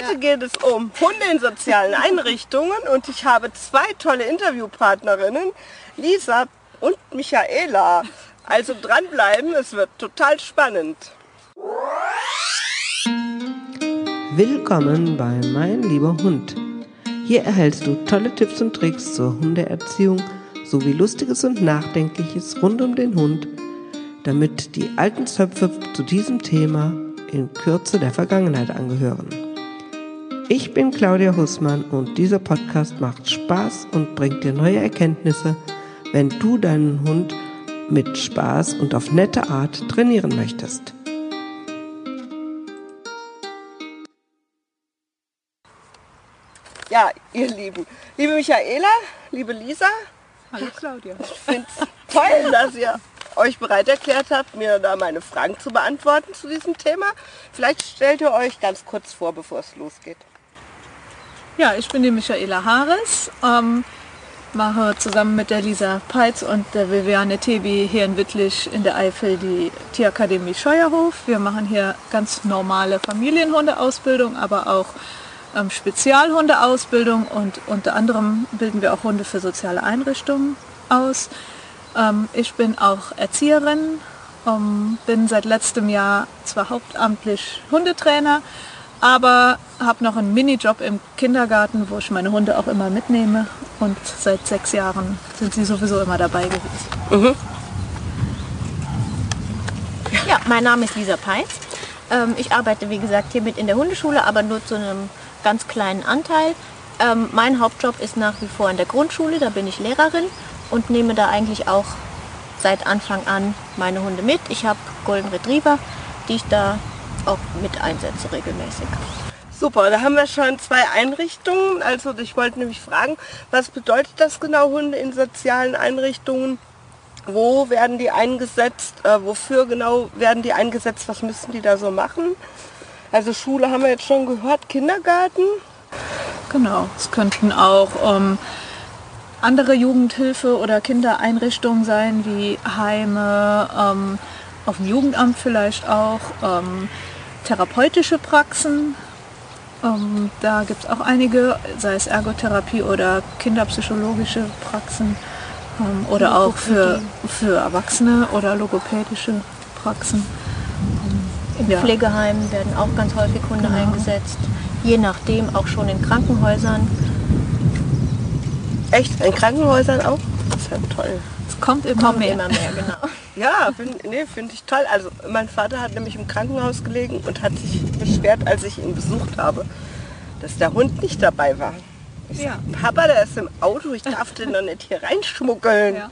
Heute geht es um Hunde in sozialen Einrichtungen und ich habe zwei tolle Interviewpartnerinnen, Lisa und Michaela. Also dranbleiben, es wird total spannend. Willkommen bei Mein lieber Hund. Hier erhältst du tolle Tipps und Tricks zur Hundeerziehung sowie Lustiges und Nachdenkliches rund um den Hund, damit die alten Zöpfe zu diesem Thema in Kürze der Vergangenheit angehören. Ich bin Claudia Hussmann und dieser Podcast macht Spaß und bringt dir neue Erkenntnisse, wenn du deinen Hund mit Spaß und auf nette Art trainieren möchtest. Ja, ihr Lieben, liebe Michaela, liebe Lisa, Hallo Claudia. ich finde es toll, dass ihr euch bereit erklärt habt, mir da meine Fragen zu beantworten zu diesem Thema. Vielleicht stellt ihr euch ganz kurz vor, bevor es losgeht. Ja, ich bin die Michaela Haares, ähm, mache zusammen mit der Lisa Peitz und der Viviane Tebi hier in Wittlich in der Eifel die Tierakademie Scheuerhof. Wir machen hier ganz normale Familienhundeausbildung, aber auch ähm, Spezialhundeausbildung und unter anderem bilden wir auch Hunde für soziale Einrichtungen aus. Ähm, ich bin auch Erzieherin, ähm, bin seit letztem Jahr zwar hauptamtlich Hundetrainer, aber habe noch einen Minijob im Kindergarten, wo ich meine Hunde auch immer mitnehme und seit sechs Jahren sind sie sowieso immer dabei gewesen. Ja, mein Name ist Lisa Peitz. Ähm, ich arbeite, wie gesagt, hier mit in der Hundeschule, aber nur zu einem ganz kleinen Anteil. Ähm, mein Hauptjob ist nach wie vor in der Grundschule, da bin ich Lehrerin und nehme da eigentlich auch seit Anfang an meine Hunde mit. Ich habe Golden Retriever, die ich da auch mit einsetze regelmäßig. Super, da haben wir schon zwei Einrichtungen. Also ich wollte nämlich fragen, was bedeutet das genau Hunde in sozialen Einrichtungen? Wo werden die eingesetzt? Äh, wofür genau werden die eingesetzt? Was müssen die da so machen? Also Schule haben wir jetzt schon gehört, Kindergarten. Genau, es könnten auch ähm, andere Jugendhilfe- oder Kindereinrichtungen sein, wie Heime, ähm, auf dem Jugendamt vielleicht auch, ähm, therapeutische Praxen. Ähm, da gibt es auch einige, sei es Ergotherapie oder kinderpsychologische Praxen ähm, oder auch für, für Erwachsene oder logopädische Praxen. Im Ja. Pflegeheimen werden auch ganz häufig Hunde Genau. eingesetzt. Je nachdem auch schon in Krankenhäusern. Echt? In Krankenhäusern auch? Das ist ja toll. Kommt immer Kommen mehr. immer mehr, genau. Ja, finde nee, find ich toll. Also mein Vater hat nämlich im Krankenhaus gelegen und hat sich beschwert, als ich ihn besucht habe, dass der Hund nicht dabei war. Ich sag, Ja. Papa, der ist im Auto, ich darf den doch nicht hier reinschmuggeln. Ja.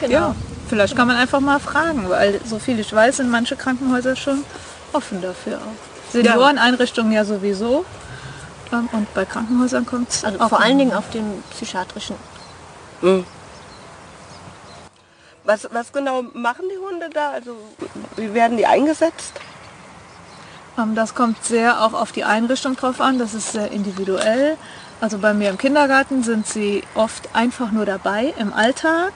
genau. Ja, vielleicht kann man einfach mal fragen, weil so viel ich weiß, sind manche Krankenhäuser schon offen dafür auch. Senioreneinrichtungen ja sowieso. Ähm, Und bei Krankenhäusern kommt es Also vor allen Dingen auf dem psychiatrischen. Was, was genau machen die Hunde da? Also wie werden die eingesetzt? Ähm, Das kommt sehr auch auf die Einrichtung drauf an. Das ist sehr individuell. Also bei mir im Kindergarten sind sie oft einfach nur dabei im Alltag.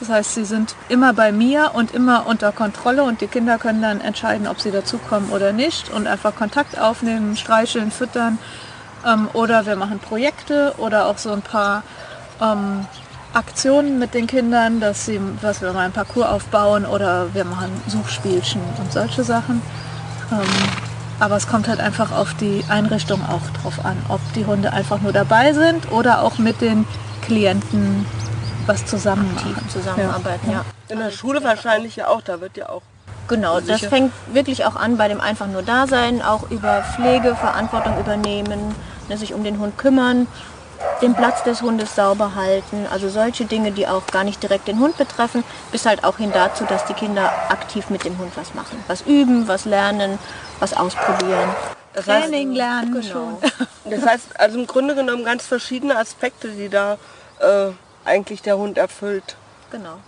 Das heißt, sie sind immer bei mir und immer unter Kontrolle und die Kinder können dann entscheiden, ob sie dazukommen oder nicht und einfach Kontakt aufnehmen, streicheln, füttern. Ähm, oder wir machen Projekte oder auch so ein paar ähm, Aktionen mit den Kindern, dass, sie, dass wir mal ein Parcours aufbauen oder wir machen Suchspielchen und solche Sachen. Ähm, aber es kommt halt einfach auf die Einrichtung auch drauf an, ob die Hunde einfach nur dabei sind oder auch mit den Klienten was zusammen machen. Zusammenarbeiten, ja. In der Schule wahrscheinlich ja auch, da wird ja auch. Genau, das fängt wirklich auch an bei dem einfach nur Dasein, auch über Pflege, Verantwortung übernehmen, ne, sich um den Hund kümmern, den Platz des Hundes sauber halten, also solche Dinge, die auch gar nicht direkt den Hund betreffen, bis halt auch hin dazu, dass die Kinder aktiv mit dem Hund was machen, was üben, was lernen, was ausprobieren. Das heißt, Training lernen Genau. das heißt, also im Grunde genommen ganz verschiedene Aspekte, die da äh, eigentlich der Hund erfüllt. Genau.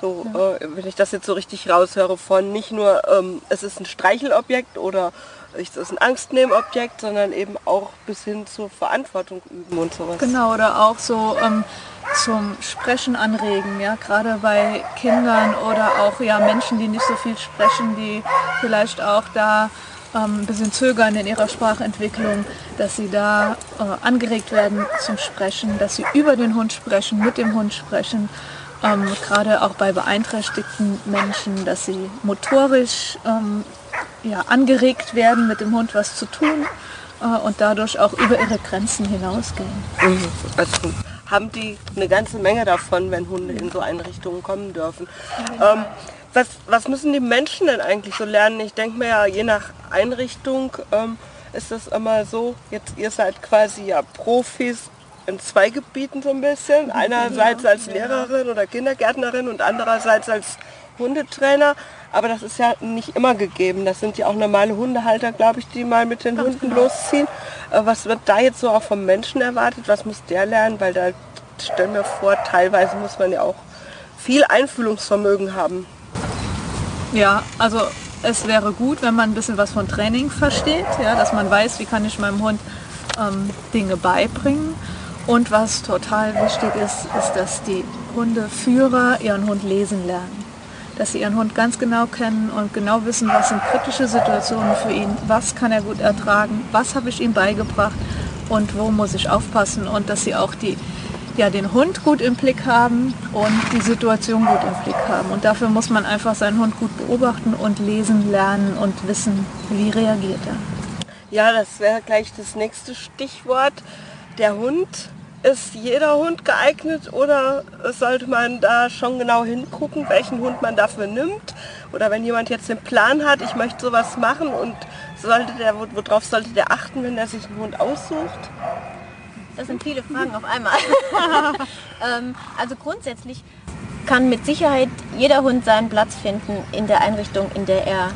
So, äh, wenn ich das jetzt so richtig raushöre, von nicht nur, ähm, es ist ein Streichelobjekt oder es ist ein Angstnehmobjekt, sondern eben auch bis hin zur Verantwortung üben und sowas. Genau, oder auch so ähm, zum Sprechen anregen, ja, gerade bei Kindern oder auch ja Menschen, die nicht so viel sprechen, die vielleicht auch da ähm, ein bisschen zögern in ihrer Sprachentwicklung, dass sie da äh, angeregt werden zum Sprechen, dass sie über den Hund sprechen, mit dem Hund sprechen. Ähm, Gerade auch bei beeinträchtigten Menschen, dass sie motorisch ähm, ja, angeregt werden, mit dem Hund was zu tun äh, und dadurch auch über ihre Grenzen hinausgehen. Mhm. Also haben die eine ganze Menge davon, wenn Hunde in so Einrichtungen kommen dürfen. Ähm, was, was müssen die Menschen denn eigentlich so lernen? Ich denke mir ja, je nach Einrichtung ähm, ist das immer so, jetzt ihr seid quasi ja Profis in zwei Gebieten so ein bisschen. Einerseits als Lehrerin oder Kindergärtnerin und andererseits als Hundetrainer. Aber das ist ja nicht immer gegeben. Das sind ja auch normale Hundehalter, glaube ich, die mal mit den Hunden losziehen. Äh, Was wird da jetzt so auch vom Menschen erwartet? Was muss der lernen? Weil da stell mir vor, teilweise muss man ja auch viel Einfühlungsvermögen haben. Ja, also es wäre gut, wenn man ein bisschen was von Training versteht, ja, dass man weiß, wie kann ich meinem Hund ähm, Dinge beibringen. Und was total wichtig ist, ist, dass die Hundeführer ihren Hund lesen lernen. Dass sie ihren Hund ganz genau kennen und genau wissen, was sind kritische Situationen für ihn, was kann er gut ertragen, was habe ich ihm beigebracht und wo muss ich aufpassen und dass sie auch die, ja, den Hund gut im Blick haben und die Situation gut im Blick haben. Und dafür muss man einfach seinen Hund gut beobachten und lesen lernen und wissen, wie reagiert er. Ja, das wäre gleich das nächste Stichwort. Der Hund. Ist jeder Hund geeignet oder sollte man da schon genau hingucken, welchen Hund man dafür nimmt? Oder wenn jemand jetzt den Plan hat, ich möchte sowas machen und sollte der, worauf sollte der achten, wenn er sich einen Hund aussucht? Das sind viele Fragen auf einmal. ähm, also grundsätzlich kann mit Sicherheit jeder Hund seinen Platz finden in der Einrichtung, in der er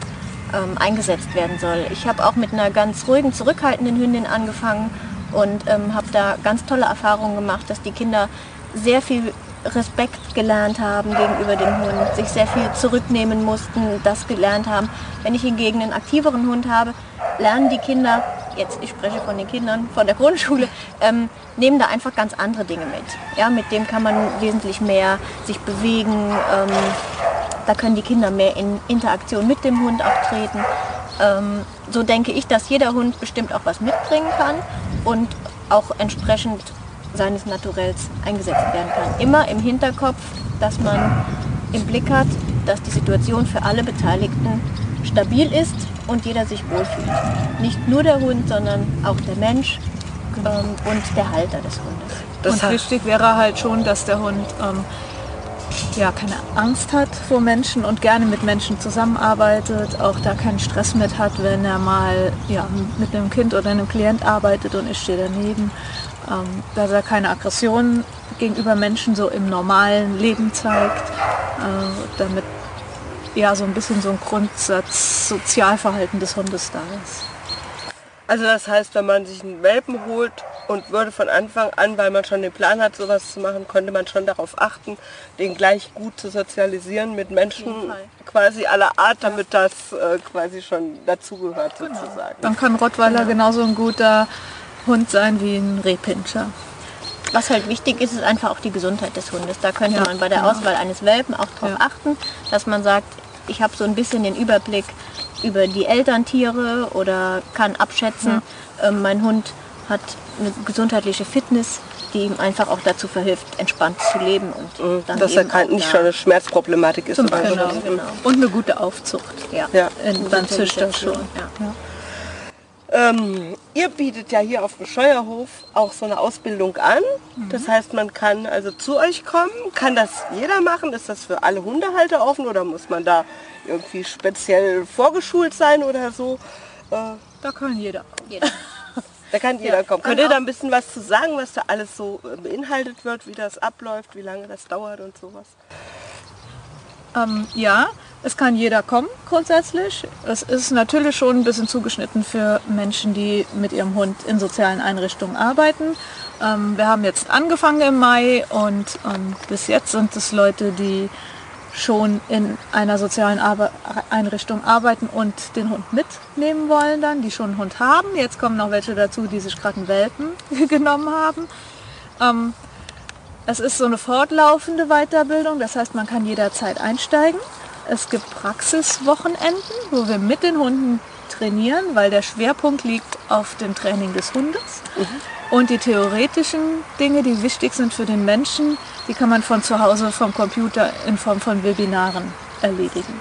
ähm, eingesetzt werden soll. Ich habe auch mit einer ganz ruhigen, zurückhaltenden Hündin angefangen und ähm, habe da ganz tolle Erfahrungen gemacht, dass die Kinder sehr viel Respekt gelernt haben gegenüber dem Hund, sich sehr viel zurücknehmen mussten, das gelernt haben. Wenn ich hingegen einen aktiveren Hund habe, lernen die Kinder, jetzt ich spreche von den Kindern von der Grundschule, ähm, nehmen da einfach ganz andere Dinge mit. Ja, mit dem kann man wesentlich mehr sich bewegen, ähm, da können die Kinder mehr in Interaktion mit dem Hund auch treten. Ähm, so denke ich, dass jeder Hund bestimmt auch was mitbringen kann und auch entsprechend seines Naturells eingesetzt werden kann. Immer im Hinterkopf, dass man im Blick hat, dass die Situation für alle Beteiligten stabil ist und jeder sich wohlfühlt. Nicht nur der Hund, sondern auch der Mensch ähm, und der Halter des Hundes. Das und wichtig wäre halt schon, dass der Hund ähm, ja, keine Angst hat vor Menschen und gerne mit Menschen zusammenarbeitet, auch da keinen Stress mit hat, wenn er mal ja, mit einem Kind oder einem Klient arbeitet und ich stehe daneben, ähm, dass er keine Aggression gegenüber Menschen so im normalen Leben zeigt, äh, damit ja so ein bisschen so ein Grundsatz Sozialverhalten des Hundes da ist. Also das heißt, wenn man sich einen Welpen holt und würde von Anfang an, weil man schon den Plan hat, sowas zu machen, konnte man schon darauf achten, den gleich gut zu sozialisieren mit Menschen quasi aller Art, damit das äh, quasi schon dazugehört genau. sozusagen. Dann kann Rottweiler genau. genauso ein guter Hund sein wie ein Rehpinscher. Was halt wichtig ist, ist einfach auch die Gesundheit des Hundes. Da könnte ja, man bei der genau. Auswahl eines Welpen auch darauf ja. achten, dass man sagt, ich habe so ein bisschen den Überblick über die Elterntiere oder kann abschätzen, ja. ähm, mein Hund hat eine gesundheitliche Fitness, die ihm einfach auch dazu verhilft, entspannt zu leben. Und mhm, dann Dass er kein, nicht schon eine Schmerzproblematik ist. Genau, genau. Und eine gute Aufzucht. Ja, ja. dann Züchter schon. Ja. Ähm, ihr bietet ja hier auf dem Scheuerhof auch so eine Ausbildung an. Mhm. Das heißt, man kann also zu euch kommen. Kann das jeder machen? Ist das für alle Hundehalter offen oder muss man da irgendwie speziell vorgeschult sein oder so? Äh, da kann jeder. jeder. Da kann jeder ja, kommen. Könnt ihr da ein bisschen was zu sagen, was da alles so äh, beinhaltet wird, wie das abläuft, wie lange das dauert und sowas? Ähm, ja, es kann jeder kommen grundsätzlich. Es ist natürlich schon ein bisschen zugeschnitten für Menschen, die mit ihrem Hund in sozialen Einrichtungen arbeiten. Ähm, wir haben jetzt angefangen im Mai und ähm, bis jetzt sind es Leute, die schon in einer sozialen Arbe Einrichtung arbeiten und den Hund mitnehmen wollen dann, die schon einen Hund haben. Jetzt kommen noch welche dazu, die sich gerade einen Welpen genommen haben. Ähm, es ist so eine fortlaufende Weiterbildung, das heißt, man kann jederzeit einsteigen. Es gibt Praxiswochenenden, wo wir mit den Hunden trainieren, weil der Schwerpunkt liegt auf dem Training des Hundes. Und die theoretischen Dinge, die wichtig sind für den Menschen, die kann man von zu Hause vom Computer in Form von Webinaren erledigen.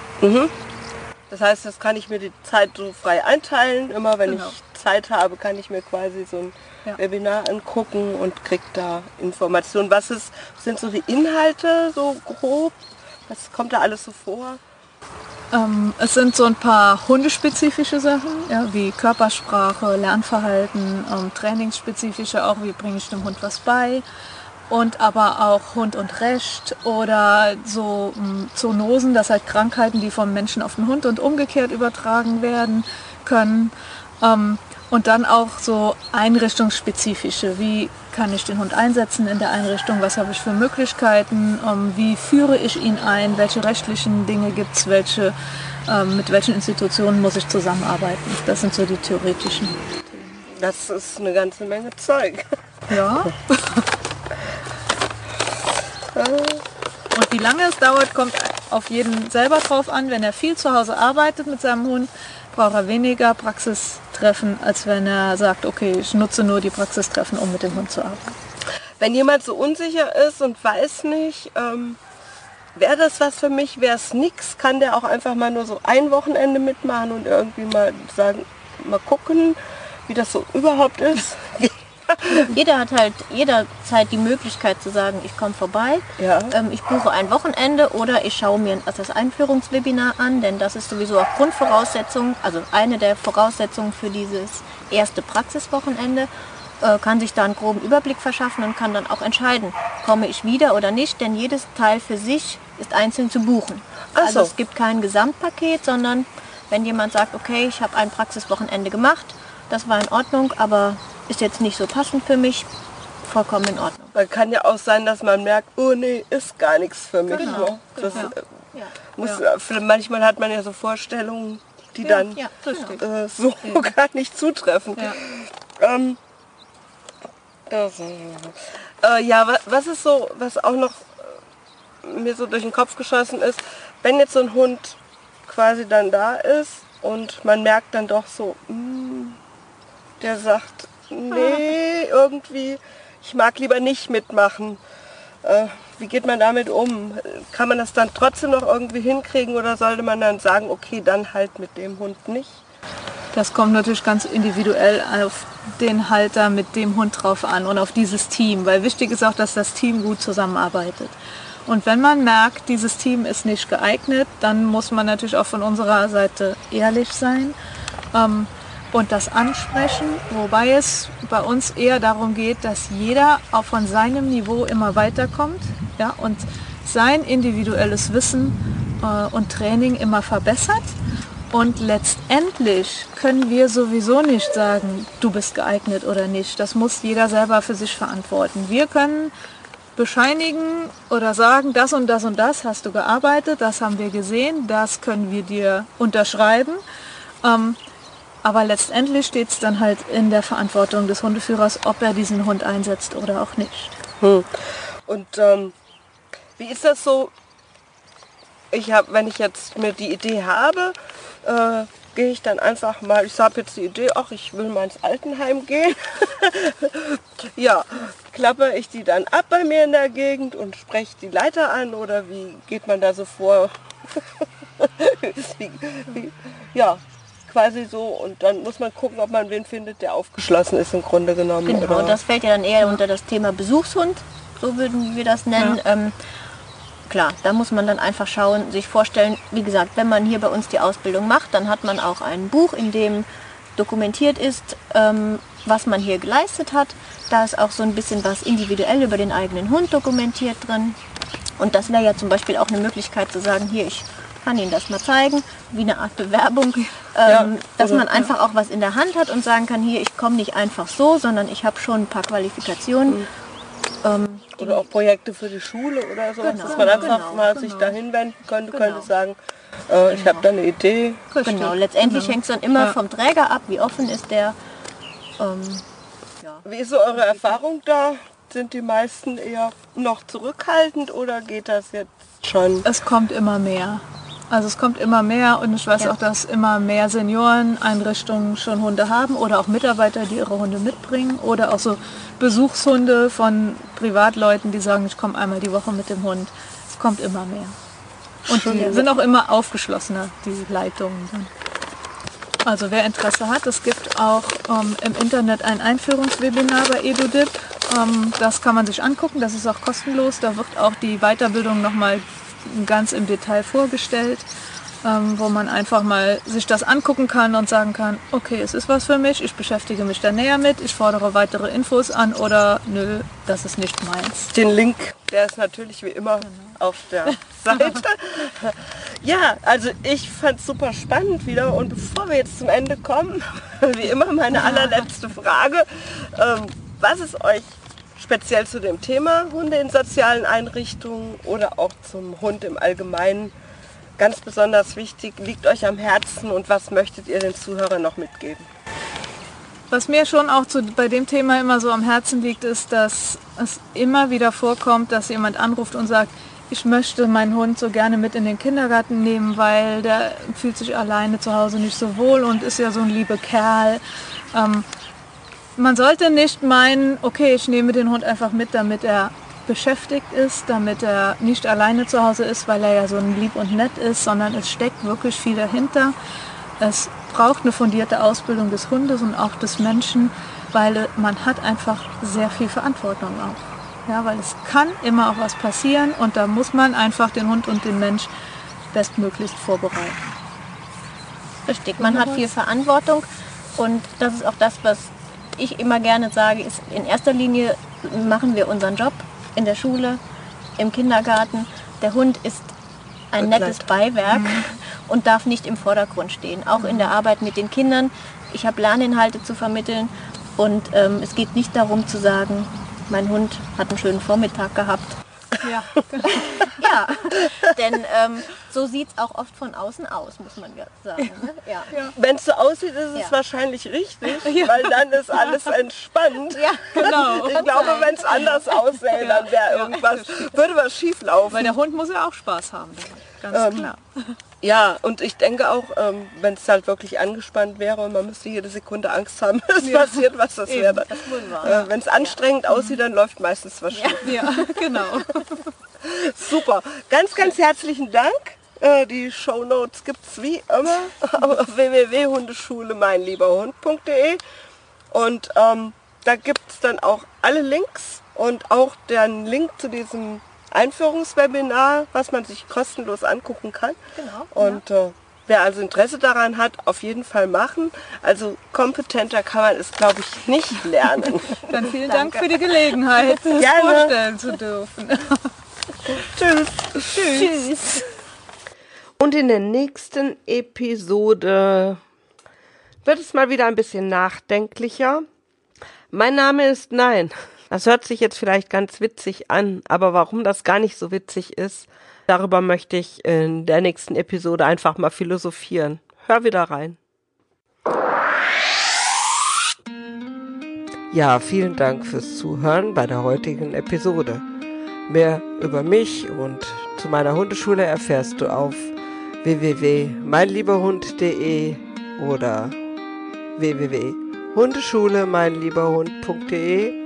Das heißt, das kann ich mir die Zeit so frei einteilen. Immer wenn Genau. ich Zeit habe, kann ich mir quasi so ein Ja. Webinar angucken und krieg da Informationen. Was ist, sind so die Inhalte so grob? Was kommt da alles so vor? Ähm, es sind so ein paar hundespezifische Sachen, ja, wie Körpersprache, Lernverhalten, ähm, trainingsspezifische, auch wie bringe ich dem Hund was bei. Und aber auch Hund und Recht oder so ähm, Zoonosen, das halt Krankheiten, die vom Menschen auf den Hund und umgekehrt übertragen werden können. Ähm, und dann auch so einrichtungsspezifische, wie kann ich den Hund einsetzen in der Einrichtung, was habe ich für Möglichkeiten, ähm, wie führe ich ihn ein, welche rechtlichen Dinge gibt es, welche, ähm, mit welchen Institutionen muss ich zusammenarbeiten. Das sind so die theoretischen. Das ist eine ganze Menge Zeug. Ja. Und wie lange es dauert, kommt auf jeden selber drauf an. Wenn er viel zu Hause arbeitet mit seinem Hund, braucht er weniger Praxistreffen, als wenn er sagt, okay, ich nutze nur die Praxistreffen, um mit dem Hund zu arbeiten. Wenn jemand so unsicher ist und weiß nicht, ähm, wäre das was für mich, wäre es nix, kann der auch einfach mal nur so ein Wochenende mitmachen und irgendwie mal sagen, mal gucken, wie das so überhaupt ist. Jeder hat halt jederzeit die Möglichkeit zu sagen, ich komme vorbei, Ja. ähm, ich buche ein Wochenende oder ich schaue mir das Einführungswebinar an, denn das ist sowieso auch Grundvoraussetzung, also eine der Voraussetzungen für dieses erste Praxiswochenende, äh, kann sich da einen groben Überblick verschaffen und kann dann auch entscheiden, komme ich wieder oder nicht, denn jedes Teil für sich ist einzeln zu buchen. Also so. es gibt kein Gesamtpaket, sondern wenn jemand sagt, okay, ich habe ein Praxiswochenende gemacht, das war in Ordnung, aber ist jetzt nicht so passend für mich, vollkommen in Ordnung. Man kann ja auch sein, dass man merkt, oh nee, ist gar nichts für mich. Genau, ne? Das, genau. äh, Ja. muss, äh, Manchmal hat man ja so Vorstellungen, die dann ja, äh, so gar nicht zutreffen. Ja. Ähm, das, äh, ja, wa- was ist so, was auch noch äh, mir so durch den Kopf geschossen ist, wenn jetzt so ein Hund quasi dann da ist und man merkt dann doch so, mm, der sagt, nee, irgendwie, ich mag lieber nicht mitmachen. Äh, wie geht man damit um? Kann man das dann trotzdem noch irgendwie hinkriegen oder sollte man dann sagen, okay, dann halt mit dem Hund nicht? Das kommt natürlich ganz individuell auf den Halter mit dem Hund drauf an und auf dieses Team, weil wichtig ist auch, dass das Team gut zusammenarbeitet. Und wenn man merkt, dieses Team ist nicht geeignet, dann muss man natürlich auch von unserer Seite ehrlich sein ähm, und das ansprechen, wobei es bei uns eher darum geht, dass jeder auch von seinem Niveau immer weiterkommt ja, und sein individuelles Wissen äh, und Training immer verbessert. Und letztendlich können wir sowieso nicht sagen, du bist geeignet oder nicht. Das muss jeder selber für sich verantworten. Wir können bescheinigen oder sagen, das und das und das hast du gearbeitet, das haben wir gesehen, das können wir dir unterschreiben. Ähm, aber letztendlich steht es dann halt in der Verantwortung des Hundeführers, ob er diesen Hund einsetzt oder auch nicht. Und ähm, wie ist das so? Ich habe, wenn ich jetzt mir die Idee habe, äh, gehe ich dann einfach mal, ich habe jetzt die Idee, ach, ich will mal ins Altenheim gehen. ja, klappe ich die dann ab bei mir in der Gegend und spreche die Leiter an oder wie geht man da so vor? wie, wie, ja, quasi so und dann muss man gucken, ob man wen findet, der aufgeschlossen ist im Grunde genommen. Genau, oder? das fällt ja dann eher unter das Thema Besuchshund, so würden wir das nennen. Ähm, klar, da muss man dann einfach schauen, sich vorstellen, wie gesagt, wenn man hier bei uns die Ausbildung macht, dann hat man auch ein Buch, in dem dokumentiert ist, ähm, was man hier geleistet hat. Da ist auch so ein bisschen was individuell über den eigenen Hund dokumentiert drin. Und das wäre ja zum Beispiel auch eine Möglichkeit zu sagen, hier, ich kann Ihnen das mal zeigen, wie eine Art Bewerbung, ähm, Ja, dass oder- man einfach auch was in der Hand hat und sagen kann, hier, ich komme nicht einfach so, sondern ich habe schon ein paar Qualifikationen. Ähm, die- Oder auch Projekte für die Schule oder so, Genau, dass man einfach genau, mal sich genau. dahin wenden könnte, Genau. könnte sagen, äh, ich habe da eine Idee. genau, letztendlich hängt es dann immer Ja. vom Träger ab, wie offen ist der. Ähm, ja. Wie ist so eure Erfahrung da? Sind die meisten eher noch zurückhaltend oder geht das jetzt schon? Es kommt immer mehr. Also es kommt immer mehr und ich weiß Ja. auch, dass immer mehr Senioreneinrichtungen schon Hunde haben oder auch Mitarbeiter, die ihre Hunde mitbringen oder auch so Besuchshunde von Privatleuten, die sagen, ich komme einmal die Woche mit dem Hund. Es kommt immer mehr. Und die sind auch immer aufgeschlossener, die Leitungen. Also wer Interesse hat, es gibt auch ähm, im Internet ein Einführungswebinar bei EduDip. Ähm, das kann man sich angucken, das ist auch kostenlos. Da wird auch die Weiterbildung nochmal ganz im Detail vorgestellt, ähm, wo man einfach mal sich das angucken kann und sagen kann, okay, es ist was für mich, ich beschäftige mich da näher mit, ich fordere weitere Infos an oder nö, das ist nicht meins. Den Link, der ist natürlich wie immer auf der Seite. ja, also ich fand es super spannend wieder und bevor wir jetzt zum Ende kommen, wie immer meine allerletzte Frage, ähm, was ist euch speziell zu dem Thema Hunde in sozialen Einrichtungen oder auch zum Hund im Allgemeinen ganz besonders wichtig, liegt euch am Herzen und was möchtet ihr den Zuhörern noch mitgeben? Was mir schon auch zu, bei dem Thema immer so am Herzen liegt, ist, dass es immer wieder vorkommt, dass jemand anruft und sagt, ich möchte meinen Hund so gerne mit in den Kindergarten nehmen, weil der fühlt sich alleine zu Hause nicht so wohl und ist ja so ein lieber Kerl. Ähm, man sollte nicht meinen, okay, ich nehme den Hund einfach mit, damit er beschäftigt ist, damit er nicht alleine zu Hause ist, weil er ja so ein lieb und nett ist, sondern es steckt wirklich viel dahinter. Es braucht eine fundierte Ausbildung des Hundes und auch des Menschen, weil man hat einfach sehr viel Verantwortung auch. Ja, weil es kann immer auch was passieren und da muss man einfach den Hund und den Mensch bestmöglichst vorbereiten. Richtig, man hat viel Verantwortung und das ist auch das, was ich immer gerne sage, ist in erster Linie machen wir unseren Job in der Schule, im Kindergarten. Der Hund ist ein nettes Beiwerk und darf nicht im Vordergrund stehen. Auch in der Arbeit mit den Kindern. Ich habe Lerninhalte zu vermitteln und ähm, es geht nicht darum zu sagen, mein Hund hat einen schönen Vormittag gehabt. Ja, Ja, denn ähm, so sieht es auch oft von außen aus, muss man ja sagen. Ne? Ja. Wenn es so aussieht, ist es Ja. wahrscheinlich richtig, weil dann ist alles entspannt. Ja. genau. Ich glaube, wenn es anders aussähe, dann wäre irgendwas, würde was schief laufen. Weil der Hund muss ja auch Spaß haben. Ganz Ähm, klar. Ja, und ich denke auch, ähm, wenn es halt wirklich angespannt wäre und man müsste jede Sekunde Angst haben, es passiert was, das wäre wohl wahr. Äh, wenn es anstrengend aussieht, dann läuft meistens was schief. Ja, genau. Super. Ganz, ganz herzlichen Dank. Äh, die Shownotes gibt es wie immer auf www.hundeschule-meinlieberhund.de und ähm, da gibt es dann auch alle Links und auch den Link zu diesem Einführungswebinar, was man sich kostenlos angucken kann. Genau, Und äh, wer also Interesse daran hat, auf jeden Fall machen. Also kompetenter kann man es, glaube ich, nicht lernen. Dann vielen Dank für die Gelegenheit, das Gerne. vorstellen zu dürfen. Tschüss. Tschüss. Und in der nächsten Episode wird es mal wieder ein bisschen nachdenklicher. Mein Name ist Nein. Das hört sich jetzt vielleicht ganz witzig an, aber warum das gar nicht so witzig ist, darüber möchte ich in der nächsten Episode einfach mal philosophieren. Hör wieder rein. Ja, vielen Dank fürs Zuhören bei der heutigen Episode. Mehr über mich und zu meiner Hundeschule erfährst du auf www.meinlieberhund.de oder www.hundeschule-meinlieberhund.de